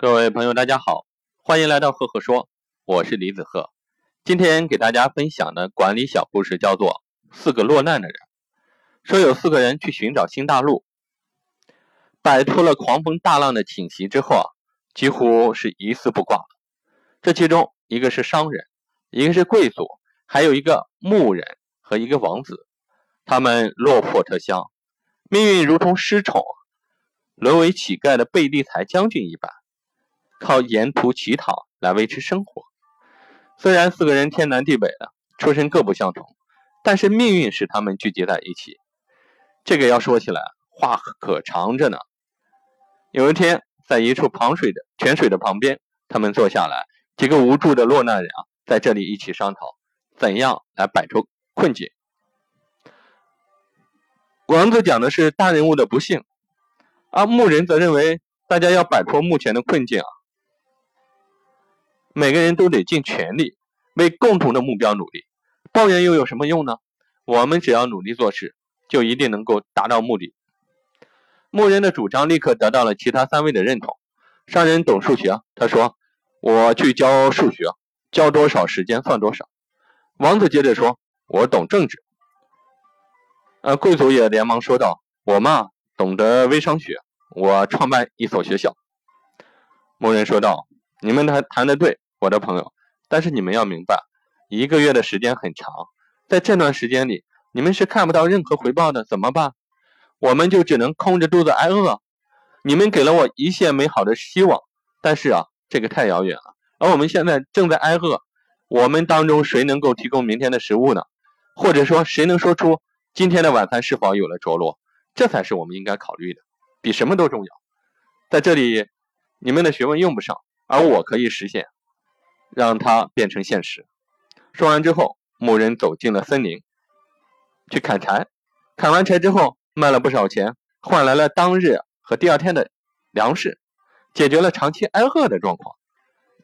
各位朋友，大家好，欢迎来到赫赫说，我是李子赫。今天给大家分享的管理小故事叫做《四个落难的人》。说有四个人去寻找新大陆，摆脱了狂风大浪的侵袭之后啊，几乎是一丝不挂。这其中一个是商人，一个是贵族，还有一个牧人和一个王子。他们落魄特乡，命运如同失宠，沦为乞丐的贝利才将军一般。靠沿途乞讨来维持生活。虽然四个人天南地北的，出身各不相同，但是命运使他们聚集在一起。这个要说起来话可长着呢。有一天，在一处旁水的泉水的旁边，他们坐下来，几个无助的落难人啊，在这里一起商讨怎样来摆脱困境。王子讲的是大人物的不幸，而牧人则认为大家要摆脱目前的困境啊。每个人都得尽全力为共同的目标努力，抱怨又有什么用呢？我们只要努力做事，就一定能够达到目的。牧人的主张立刻得到了其他三位的认同。商人懂数学，他说：“我去教数学，教多少时间算多少。”王子接着说：“我懂政治。”呃，贵族也连忙说道：“我嘛，懂得微商学，我创办一所学校。”牧人说道。你们谈谈的对，我的朋友，但是你们要明白，一个月的时间很长，在这段时间里，你们是看不到任何回报的，怎么办？我们就只能空着肚子挨饿。你们给了我一线美好的希望，但是啊，这个太遥远了，而我们现在正在挨饿。我们当中谁能够提供明天的食物呢？或者说，谁能说出今天的晚餐是否有了着落？这才是我们应该考虑的，比什么都重要。在这里，你们的学问用不上。而我可以实现，让它变成现实。说完之后，牧人走进了森林，去砍柴。砍完柴之后，卖了不少钱，换来了当日和第二天的粮食，解决了长期挨饿的状况。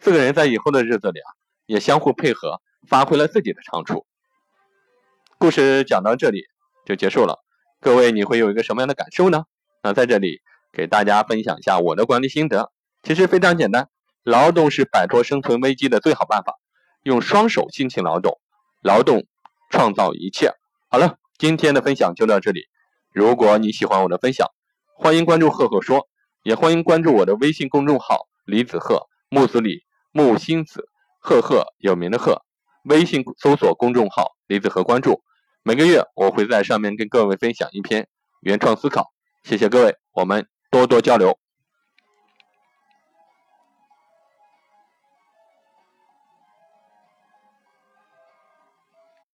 四个人在以后的日子里啊，也相互配合，发挥了自己的长处。故事讲到这里就结束了。各位，你会有一个什么样的感受呢？那在这里给大家分享一下我的管理心得，其实非常简单。劳动是摆脱生存危机的最好办法，用双手辛勤劳动，劳动创造一切。好了，今天的分享就到这里。如果你喜欢我的分享，欢迎关注赫赫说，也欢迎关注我的微信公众号李子赫木子李木星子赫赫有名的赫。微信搜索公众号李子赫，关注。每个月我会在上面跟各位分享一篇原创思考。谢谢各位，我们多多交流。